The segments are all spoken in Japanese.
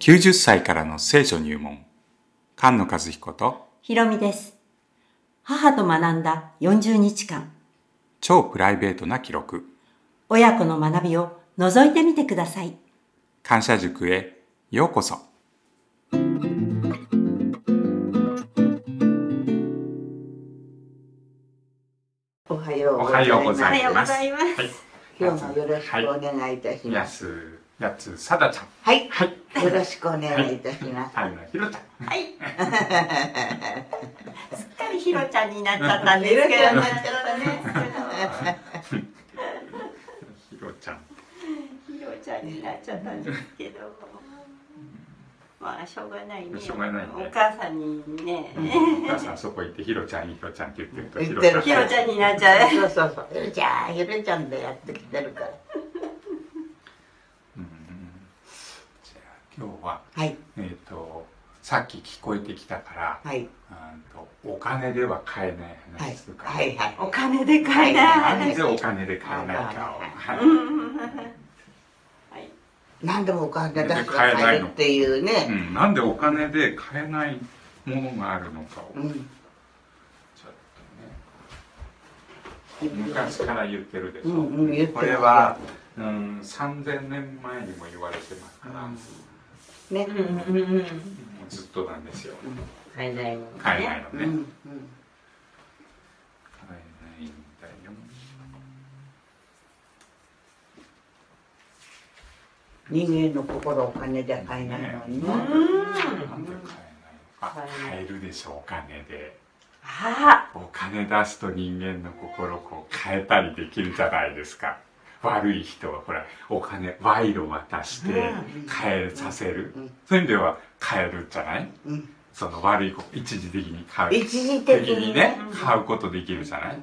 90歳からの聖書入門。菅野和彦とひろみです。母と学んだ40日間、超プライベートな記録。親子の学びを覗いてみてください。感謝塾へようこそ。おはようございます。おはようございます。はい今日もよろしくお願いいたしやます。つやつさだちゃんはい、はいよろしくお願いいたします。はいひろちゃんはい。すっかりひろちゃんになっちゃったんですけどひろちゃんになっちゃったねひろちゃんひろちゃんになっちゃったんですけど。まあしょうがないね。しょうがないねお母さんにね、お母さんそこ行ってひろちゃんひろちゃんって言ってると ひろちゃんになっちゃう。そうそうそう、ひろちゃん、ひろちゃんでやってきてるから。うんじゃあ今日ははい、えっ、とさっき聞こえてきたからはい、うんとお金では買えないはい話する、から、はい、はい。お金で買えない。なんでお金で買えないかを、はい。はい。はい。何でもお金出して買えるっていううね。ん、なんでお金で買えないものがあるのかを、うん。ちょっとね。昔から言ってるでしょ、うん。うん。これは、うん、3000年前にも言われてますから、もね。うんうんうん。うずっとなんですよ買えないもの、ね。買えないのね、うん、うん。買えないんだよ人間の心お金じゃ買えないのにね。なんで買えないのか買えるでしょお金であお金出すと人間の心をこう変えたりできるじゃないですか悪い人はほらお金賄賂渡して変えさせる、うん。そういう意味では変えるじゃない？うん。その悪い子一時的に買う。一時的にね。買うことできるじゃない、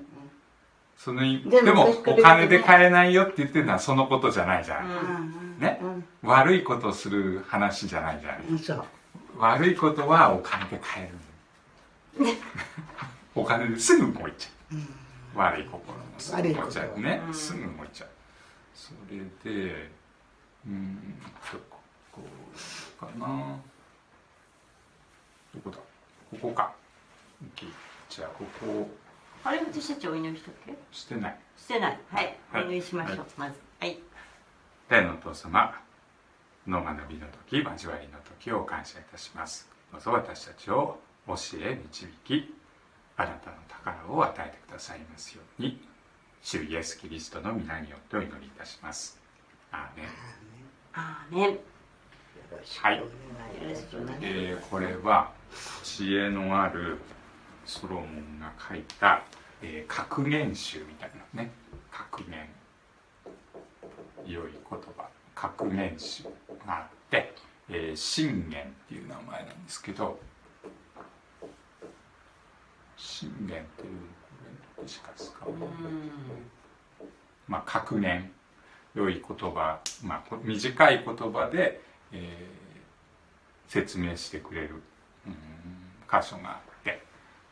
その意でもお金で買えないよって言ってるのはそのことじゃないじゃん。ね？うん。悪いことする話じゃないじゃん。うん、そう。悪いことはお金で買えるの。お金ですぐ動いちゃう。うん。悪い心もすぐ動いちゃう。ね？うん。すぐ動いちゃうそれでうんとここかな。どこだ？ここか。OK じゃあここ。あれ私たちお祈りしたっけ？してない。してない。はい、はい。お祈りしましょう、はい。まず。はい。天のお父様の学びの時交わりの時を感謝いたします。どうぞ私たちを教え導きあなたの宝を与えてくださいますように主イエスキリストの皆によってお祈りいたします。アーメン。アーメン。よろしくお願い。えーこれは知恵のあるソロモンが書いた、えー格言集みたいなね。格言。良い言葉。格言集があって「えー信玄」っていう名前なんですけど信玄っていうしか使わない、まあ格言良い言葉、まあ、短い言葉で、えー説明してくれる、うん。箇所があって。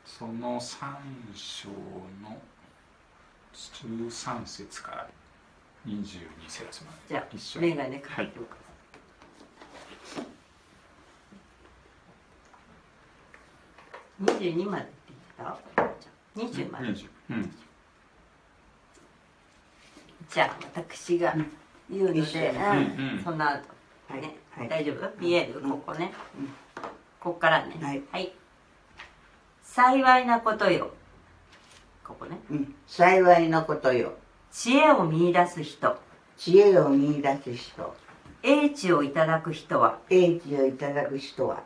その3章の13節から22節まで。じゃあ一緒にメガネかけておく。22までって言った？20まで、20うん。じゃあ私が言うので、そん。な、はいね。はい。大丈夫？見える？うん。ここね、うん。ここからね。はい。幸いなことよ。ここね。うん。幸いなことよ。知恵を見出す人。知恵を見出す人、英知をいただく人は。英知をいただく人は、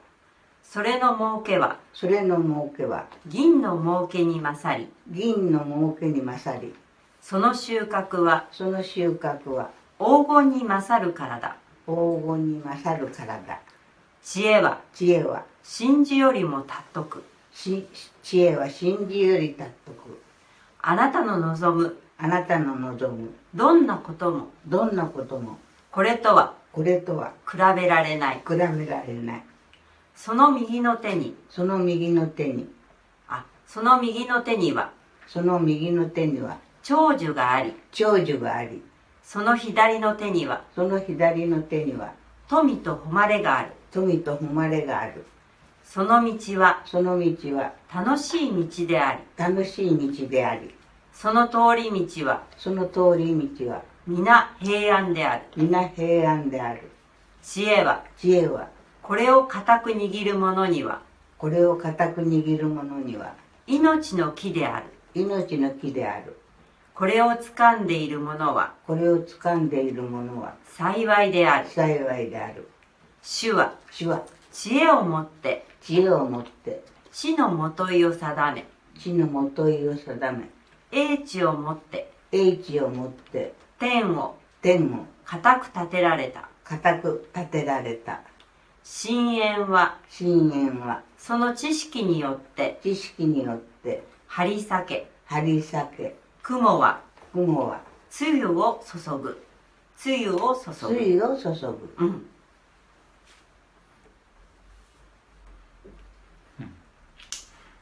それの儲けは？それの儲けは、銀の儲けに勝り。銀の儲けに勝り、その収穫は？その収穫は？黄金に勝るからだ。黄金に勝るからだ。知恵は？知恵は、真珠よりも尊く。し知恵は真珠より尊く、あなたの望む？あなたの望む。どんなことも？どんなことも、これとは？これとは？比べられない。比べられない。その右の手に。その右の手に、あその右の手には。その右の手には。長寿があり。長寿があり、その左の手には。その左の手には。富と誉れがある。富と誉れがある。その道は。その道は。楽しい道であり。楽しい道であり。その通り道は。その通り道は。皆平安である。皆平安である。知恵は。知恵はこれを固く握る者には。これを固く握る者には。命の木である。命の木である。これを掴んでいる者は。これを掴んでいる者は。幸いである。幸いである。主は。主は。知恵を持って。知恵を持って。地のもといを定め。地のもといを定め。英知を持って。英知を持って。天を。天を。固く立てられた。固く立てられた深淵は。深淵は。その知識によって。知識によって。張り裂け。張り裂け。雲は。雲は。露を注ぐ。露を注ぐ。水を注ぐ。うん。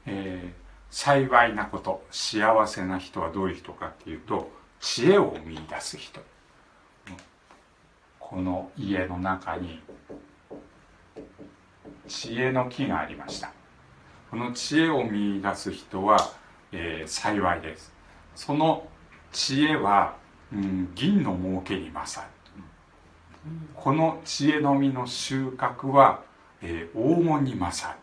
えー幸いなこと幸せな人はどういう人かっていうと知恵を見出す人。うんこの家の中に知恵の木がありました。この知恵を見出す人は、えー幸いです。その知恵は、うん、銀の儲けに勝る。この知恵の実の収穫は、えー黄金に勝る。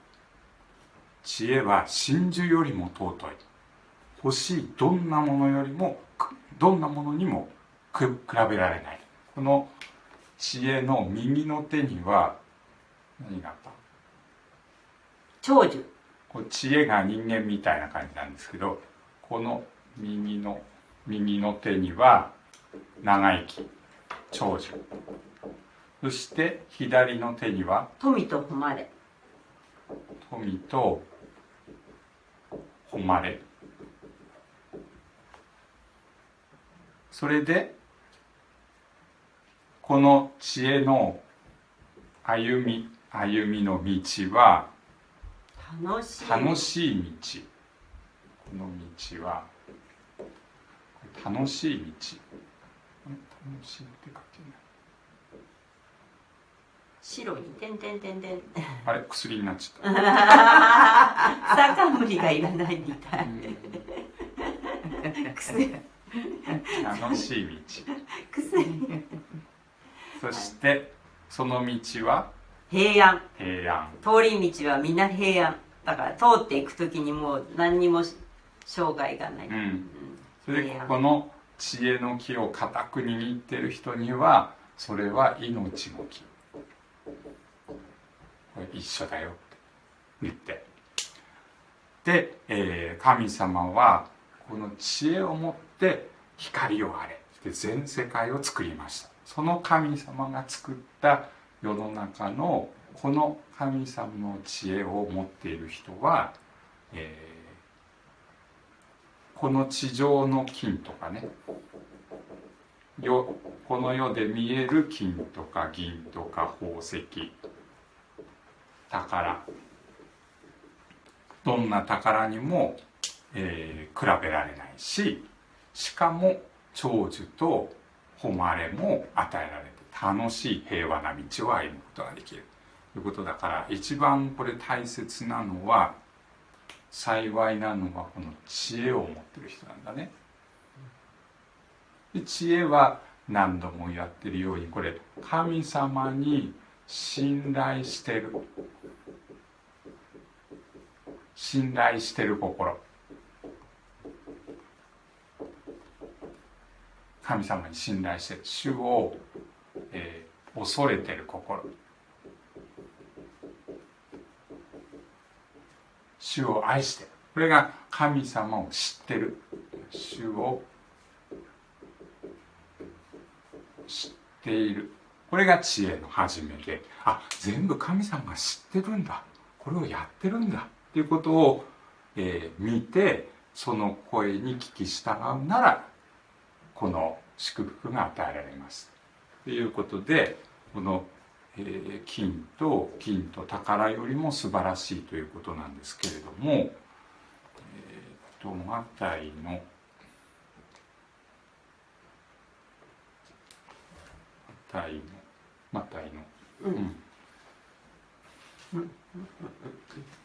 知恵は真珠よりも尊い。欲しいどんなものよりもどんなものにも比べられない。この知恵の右の手には何があった？長寿。こう知恵が人間みたいな感じなんですけどこの右の右の手には長生き長寿。そして左の手には富と誉れ。富と誉れ。それでこの知恵の歩み歩みの道は楽しい。楽しい道。この道は楽しい道。楽しいって書いてない。白に点点点点。あれ？薬になっちゃった。草冠がいらないみたい。薬。楽しい道。薬。そしてその道は？平安。平安。通り道はみんな平安。だから通っていく時にもう何にも障害がない、うん。それでこの知恵の木を固く握ってる人にはそれは命の木。これ一緒だよって言って。で、えー神様はこの知恵を持って光をあれ。で全世界を作りました。その神様が作った世の中のこの神様の知恵を持っている人は、えーこの地上の金とかねよこの世で見える金とか銀とか宝石宝。どんな宝にも、えー比べられないししかも長寿と誉れも与えられて楽しい平和な道を歩むことができるということだから一番これ大切なのは幸いなのはこの知恵を持ってる人なんだね。で知恵は何度もやってるようにこれ神様に信頼してる。信頼してる心。神様に信頼してる。主を、えー恐れてる心。主を愛してる。これが神様を知ってる。主を知っている。これが知恵の始めで。あ全部神様が知ってるんだ。これをやってるんだ。っていうことを、えー見てその声に聞き従うならこの祝福が与えられます。ということでこの、えー金と金と宝よりも素晴らしいということなんですけれども、えーっとマタイのマタイのマタイの、うん。えー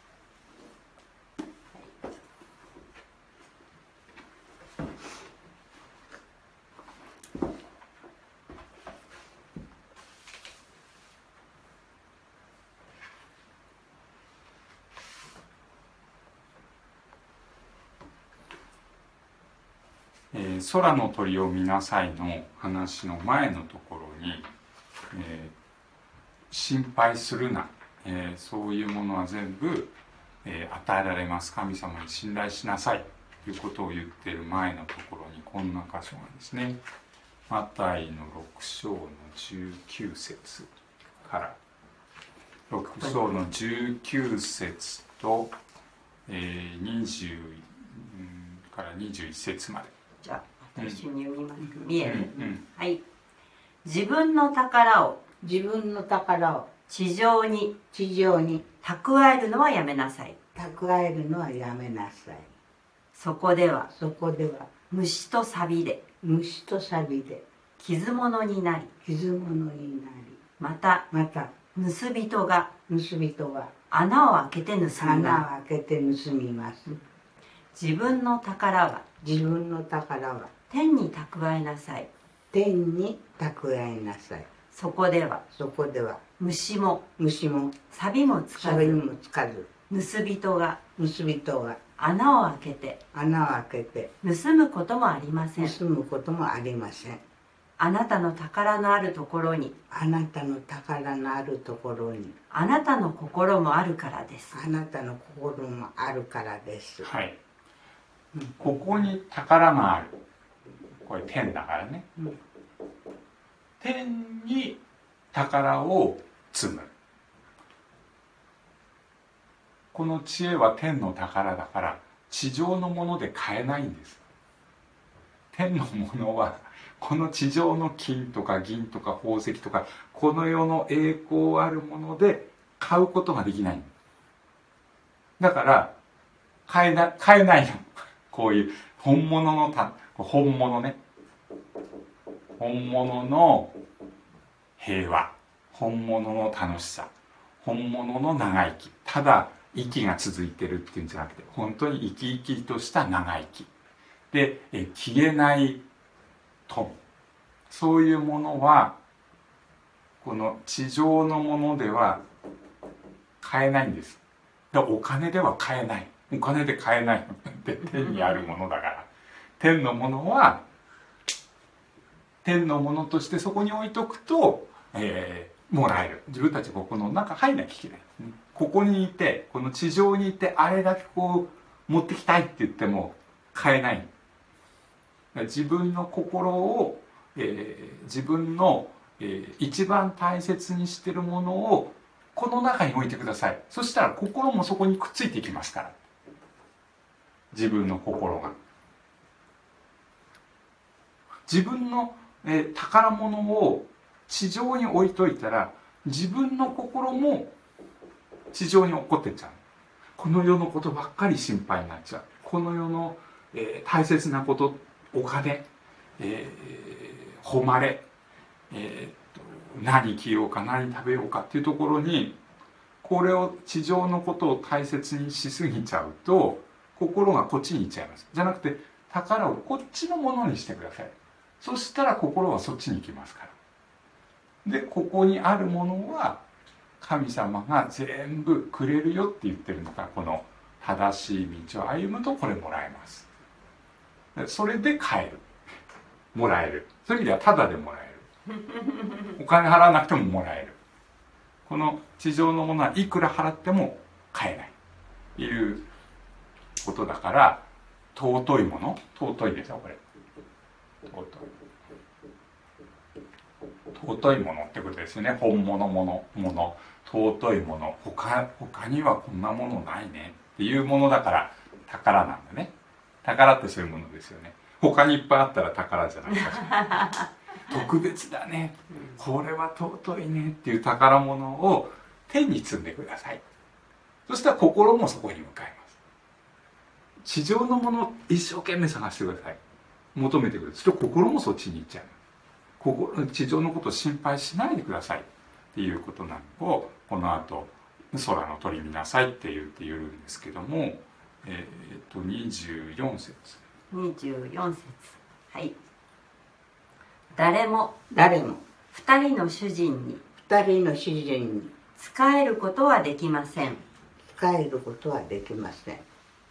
空の鳥を見なさい」の話の前のところに、えー心配するな、えーそういうものは全部、えー与えられます。神様に信頼しなさい。ということを言ってる前のところにこんな箇所がですね。マタイの6章の19節から。6章の19節と、えー20から21節まで。じゃあ私に読みます見える、うんはい。自分の宝を自分の宝を地上に地上に蓄えるのはやめなさい。蓄えるのはやめなさい。そこではそこでは虫と錆で虫と錆で傷物になり傷物になりまたまた盗人が盗人は穴を開けて盗み穴まを開けて盗みますす。自分の宝は自分の宝は天に蓄えなさい。天に蓄えなさい。そこでは。そこでは。虫も。虫も。錆もつか錆ずもつかず。盗人が。盗人は穴を開けて。穴を開けて。盗むこともありません。盗むこともありません。あなたの宝のあるところに。あなたの宝のあるところに。あなたの心もあるからです。あなたの心もあるからです。はい、ここに宝があるこれ天だからね、うん。天に宝を積む。この知恵は天の宝だから地上のもので買えないんです。天のものはこの地上の金とか銀とか宝石とかこの世の栄光あるもので買うことができない。だから買えな買えないの。こういう本物のた本物ね。本物の平和。本物の楽しさ。本物の長生き。ただ息が続いてるっていうんじゃなくて本当に生き生きとした長生き。でえ消えない富そういうものはこの地上のものでは買えないんです。お金では買えない。お金で買えない。って天にあるものだから。天のものは天のものとしてそこに置いとくと、えーもらえる。自分たちここの中入んなきゃいけない。ここにいてこの地上にいてあれだけこう持ってきたいって言っても買えない。自分の心を、えー自分の、えー一番大切にしてるものをこの中に置いてください。そしたら心もそこにくっついていきますから。自分の心が。自分の、えー宝物を地上に置いといたら自分の心も地上に落っこってっちゃう。この世のことばっかり心配になっちゃう。この世の、えー大切なことお金、えー誉れ、えー何着ようか何食べようかっていうところにこれを地上のことを大切にしすぎちゃうと心がこっちに行っちゃいます。じゃなくて宝をこっちのものにしてください。そしたら心はそっちに行きますから。でここにあるものは神様が全部くれるよって言ってるのがこの正しい道を歩むとこれもらえます。それで買える。もらえる。そういう意味ではタダでもらえる。お金払わなくてももらえる。この地上のものはいくら払っても買えない。いうことだから尊いもの尊いですよこれ。尊い尊いものってことですよね。本物ものもの尊いもの。他他にはこんなものないねっていうものだから宝なんだね。宝ってそういうものですよね。他にいっぱいあったら宝じゃないか 特別だね。これは尊いねっていう宝物を天に積んでください。そしたら心もそこに向かいます。地上のものを一生懸命探してください求めてくださいそして心もそっちに行っちゃう。心地上のことを心配しないでくださいっていうことなの。をこの後空の鳥見なさいって言って言うんですけどもえーっと24節。24節。はい。誰も誰も二人の主人に二人の主人に仕えることはできません。仕えることはできません。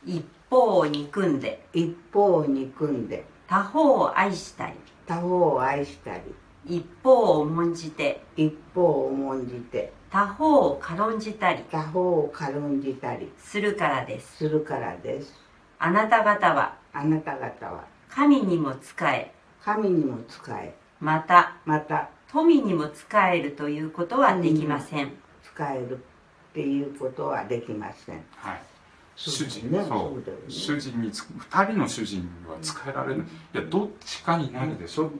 一方を憎んで。一方を憎んで他方を愛したり。他方を愛したり。一方を重んじて。一方を重んじて。他方を軽んじたり。他方を軽んじたり。するからです。するからです。あなた方は。あなた方は。神にも仕え。神にも仕え。また。また。富にも仕えるということはできません。仕えるっていうことはできません。はい主人ね。そう。主人につ二人の主人には仕えられるい。やどっちかになるでしょ。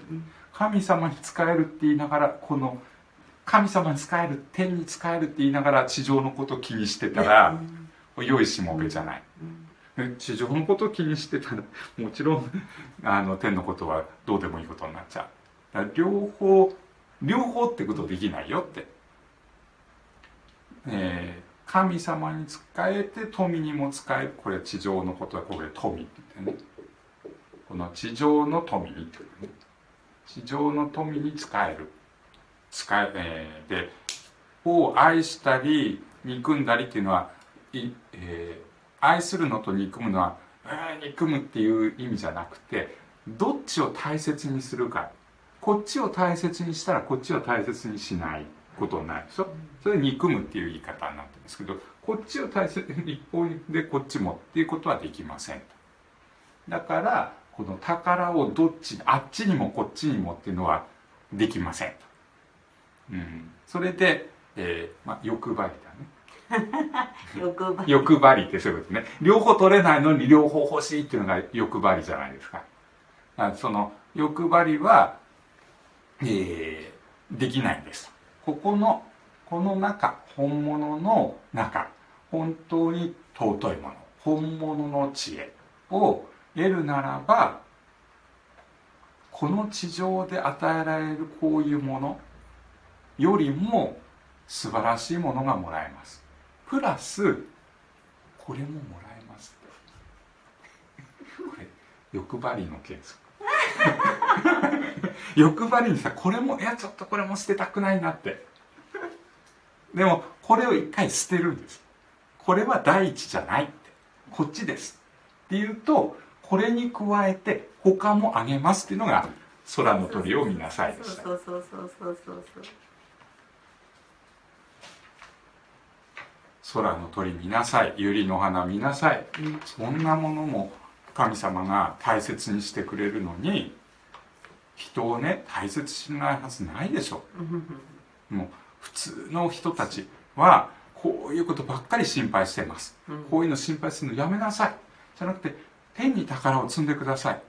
神様に仕えるって言いながらこの神様に仕える天に仕えるって言いながら地上のことを気にしてたら良いしもべじゃない。地上のことを気にしてたらもちろん あの天のことはどうでもいいことになっちゃう。両方両方ってことできないよって、えー神様に仕えて富にも仕えるこれ地上のことはこれ富って言ってね。この地上の富にってことね。地上の富に仕える。使ええーでを愛したり憎んだりっていうのはい、えー愛するのと憎むのは、えー憎むっていう意味じゃなくてどっちを大切にするか。こっちを大切にしたらこっちを大切にしない。ことになるでしょそれ憎むっていう言い方になってるんですけどこっちを大切に一方でこっちもっていうことはできませんと。だからこの宝をどっちにあっちにもこっちにもっていうのはできませんと、うん、それで、えーまあ、欲張りだね。欲張り。欲張りってそういうことね。両方取れないのに両方欲しいっていうのが欲張りじゃないですか。あその欲張りは、えーできないんですここのこの中本物の中本当に尊いもの本物の知恵を得るならばこの地上で与えられるこういうものよりも素晴らしいものがもらえます。プラスこれももらえますこれ欲張りのケース 欲張りにさこれもいやちょっとこれも捨てたくないなって。でもこれを一回捨てるんです。これは第一じゃないって。こっちです。っていうとこれに加えて他もあげますっていうのが空の鳥を見なさいでした。そうそうそうそうそうそう空の鳥見なさい。百合の花見なさい。そんなものも神様が大切にしてくれるのに人をね大切にしないはずないでしょ。もう普通の人たちはこういうことばっかり心配してます、うん。こういうの心配するのやめなさい。じゃなくて天に宝を積んでください。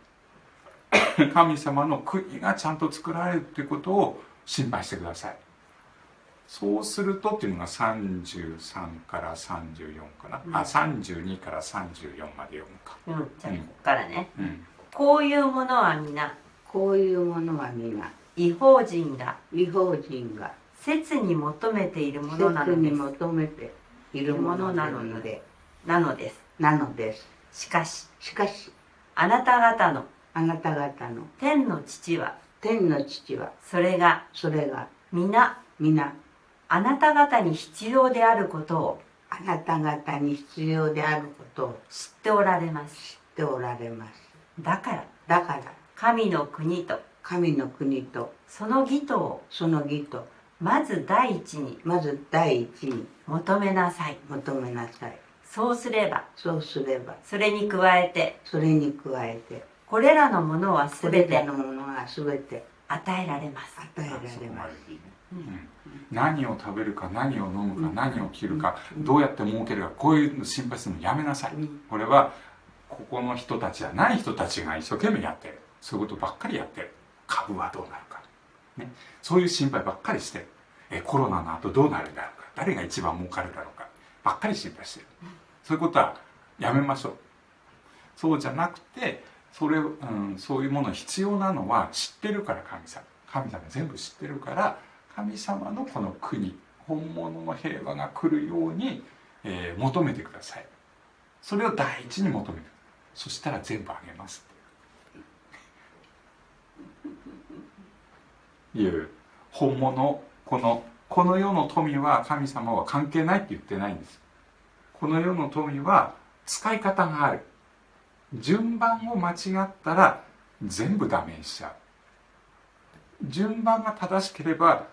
神様の国がちゃんと作られるっていうことを心配してくださいそうするとっていうのが33から34かな、うん。あ32から34まで読むか、うん。じゃあここからね。うん、こういうものは皆こういうものは皆違法人が違法人が切に求めているものなのです。求めているものなので。なのです。なのです。しかししかし。あなた方のあなた方の。天の父は天の父は。それがそれが。皆皆あなた方に必要であることをあなた方に必要であることを知っておられます。知っておられます。だからだから神の国と神の国とその義とをその義とまず第一にまず第一に求めなさい。求めなさい。そうすればそうすればそれに加えてそれに加えてこれらのものはこれら全てのものが全て与えられます。与えられます何を食べるか何を飲むか何を着るかどうやって儲けるかこういうの心配するのやめなさい。うん。これはここの人たちじゃない人たちが一生懸命やってる。そういうことばっかりやってる。株はどうなるか、ね、そういう心配ばっかりしてる。えコロナの後どうなるんだろうか。誰が一番儲かるだろうか。ばっかり心配してる。そういうことはやめましょう。そうじゃなくてそれ、うん、そういうもの必要なのは知ってるから神様。神様全部知ってるから神様のこの国本物の平和が来るように、えー求めてください。それを第一に求めてくださいそしたら全部あげますっていう。本物このこの世の富は神様は関係ないって言ってないんです。この世の富は使い方がある。順番を間違ったら全部ダメにしちゃう。順番が正しければ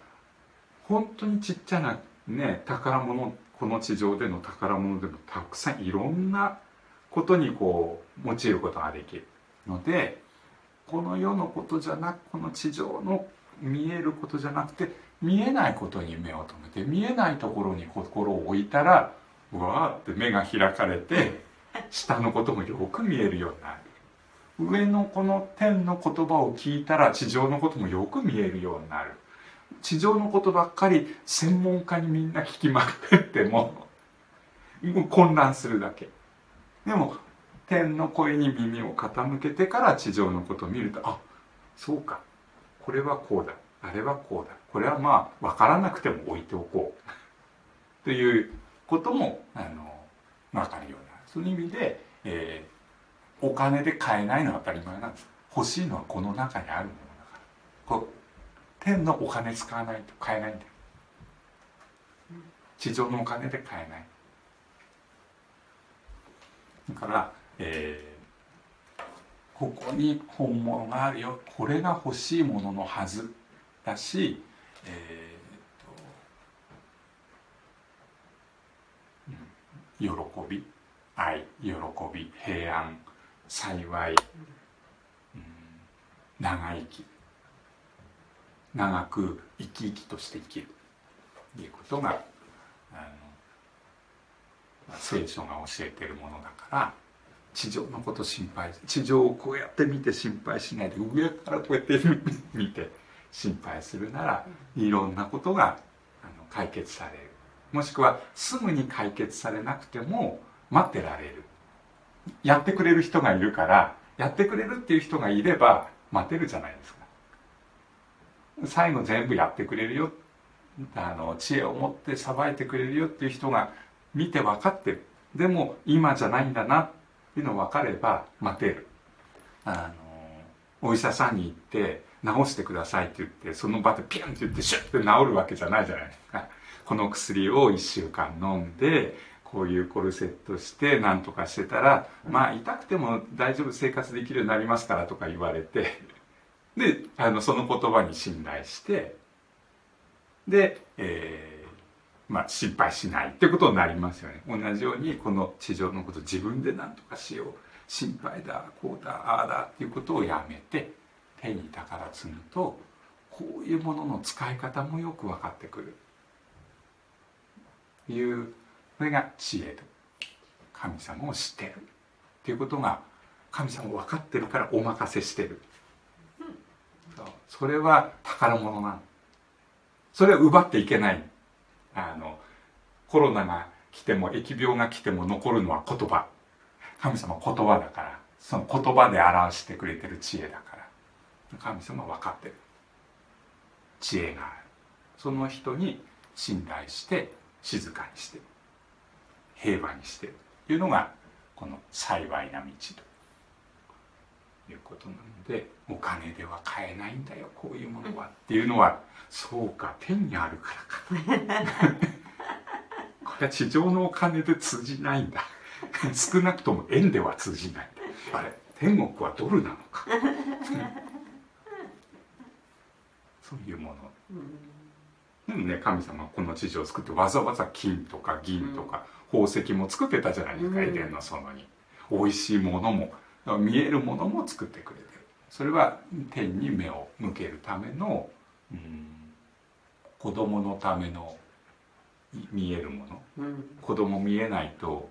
本当にちっちゃなね宝物この地上での宝物でもたくさんいろんなことにこう用いることができるのでこの世のことじゃなくこの地上の見えることじゃなくて見えないことに目を留めて見えないところに心を置いたらうわーって目が開かれて下のこともよく見えるようになる。上のこの天の言葉を聞いたら地上のこともよく見えるようになる。地上のことばっかり専門家にみんな聞きまくってももう混乱するだけ。でも天の声に耳を傾けてから地上のことを見るとあそうか。これはこうだ。あれはこうだ。これはまあ分からなくても置いておこう。ということもあの分かるようになるその意味で、えーお金で買えないのは当たり前なんです。欲しいのはこの中にあるものだから。こ天のお金使わないと買えないんだ地上のお金で買えない。だから、えーここに本物があるよ。これが欲しいもののはずだし、えーとうん喜び愛喜び平安幸い、うん長生き。長く生き生きとして生きる。ということが聖書が教えてるものだから地上のこと心配地上をこうやって見て心配しないで上からこうやって見て心配するならいろんなことがあの解決される。もしくはすぐに解決されなくても待ってられる。やってくれる人がいるからやってくれるっていう人がいれば待てるじゃないですか。最後全部やってくれるよ。あの知恵を持ってさばいてくれるよっていう人が見て分かってる。でも今じゃないんだなっていうの分かれば待てる。あのお医者さんに行って治してくださいって言ってその場でピュンって言ってシュッて治るわけじゃないじゃないですか。この薬を1週間飲んでこういうコルセットして何とかしてたらまあ痛くても大丈夫生活できるようになりますからとか言われて。であのその言葉に信頼してで、えーまあ、心配しないってことになりますよね。同じようにこの地上のこと自分で何とかしよう。心配だこうだああだっていうことをやめて手に宝積むとこういうものの使い方もよく分かってくる。いうそれが知恵と。神様を知ってる。っていうことが神様分かってるからお任せしてる。それは宝物なのそれは奪っていけない。あのコロナが来ても疫病が来ても残るのは言葉。神様言葉だから。その言葉で表してくれてる知恵だから。神様は分かってる。知恵がある。その人に信頼して静かにして平和にして。というのがこの幸いな道と。いうことなのでお金では買えないんだよこういうものはっていうのはそうか天にあるからか これは地上のお金で通じないんだ。少なくとも円では通じない。あれ天国はドルなのか。そういうもの。でもね神様はこの地上を作ってわざわざ金とか銀とか宝石も作ってたじゃないですか、うん。エデンの園に。美味しいものも見えるものも作ってくれてる。それは天に目を向けるための、うん、子供のためのい見えるもの。うん。子供見えないと、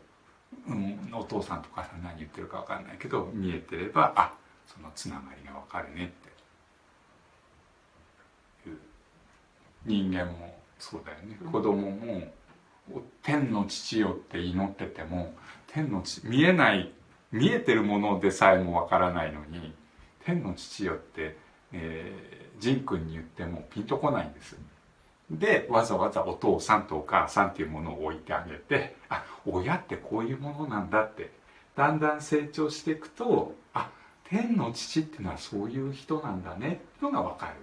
うん、お父さんとかさん何言ってるか分かんないけど見えてればあそのつながりが分かるねって。いう人間もそうだよね、うん。子供もお天の父よって祈ってても天の父見えない見えてるものでさえも分からないのに天の父よって、えー、仁君に言ってもピンとこないんですでわざわざお父さんとお母さんっていうものを置いてあげてあ親ってこういうものなんだってだんだん成長していくとあ天の父っていうのはそういう人なんだねっていうのが分かる。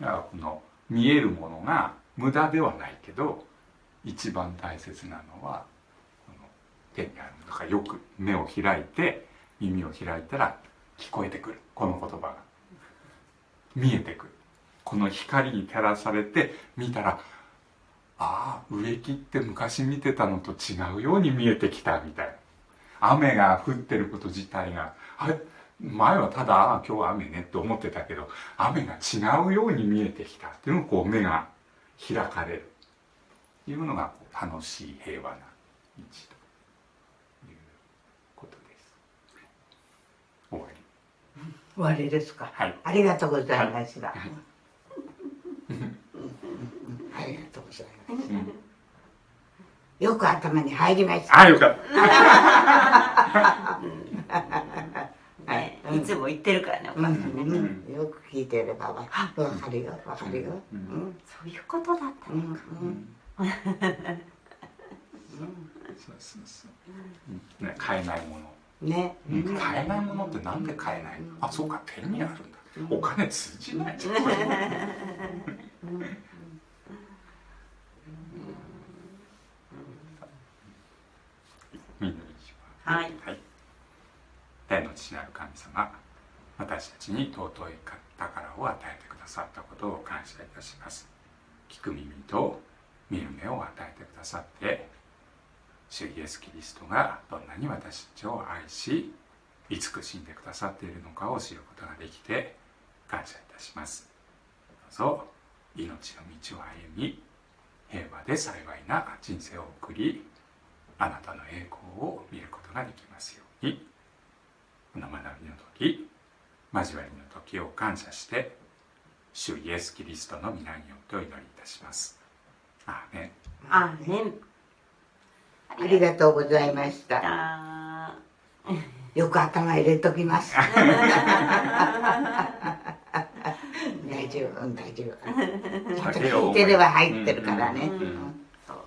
だからこの見えるものが無駄ではないけど一番大切なのはの天にある。だからよく目を開いて耳を開いたら聞こえてくる。この言葉が見えてくる。この光に照らされて見たらああ植木って昔見てたのと違うように見えてきたみたいな雨が降ってる。こと自体があれ前はただ今日は雨ねって思ってたけど雨が違うように見えてきたっていうのをこう目が開かれる。いうのが楽しい平和な道ということです終わり。終わりですか。はい。ありがとうございました。ありがとうございます。うんよく頭に入りました。ああよかった。い。つも言ってるからねおうん。母さんね、うん。よく聞いてればわわかるよわかるよ。ううん。んそういうことだったうん。のか、そうそうそう、うん。ね、買えないものね。うん。買えないものってなんで買えないの？あそうか。手にあるんだ。お金通じないじゃん。みん。なにしますはい。はい、天の父なる神様私たちに尊い宝を与えてくださったことを感謝いたします。聞く耳と見る目を与えてくださって主イエス・キリストがどんなに私たちを愛し慈しんでくださっているのかを知ることができて感謝いたします。どうぞ命の道を歩み平和で幸いな人生を送りあなたの栄光を見ることができますように。この学びの時交わりの時を感謝して主イエス・キリストの皆によってお祈りいたします。アーメン。あねありがとうございました。あよく頭入れときます。大丈夫、うん大丈夫。ちゃんと聞いてれば入ってるからね。うん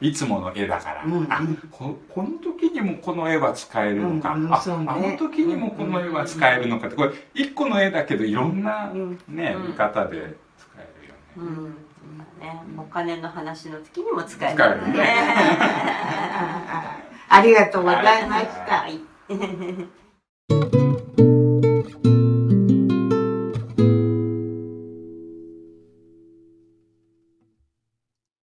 いつもの絵だから、うんあここの時にもこの絵は使えるのか、あうんうんね。あの時にもこの絵は使えるのかって。これ一個の絵だけどいろんな、うんねうん。見方で使えるよね、うんね、お金の話の時にも使えるね。ありがとうございました。はい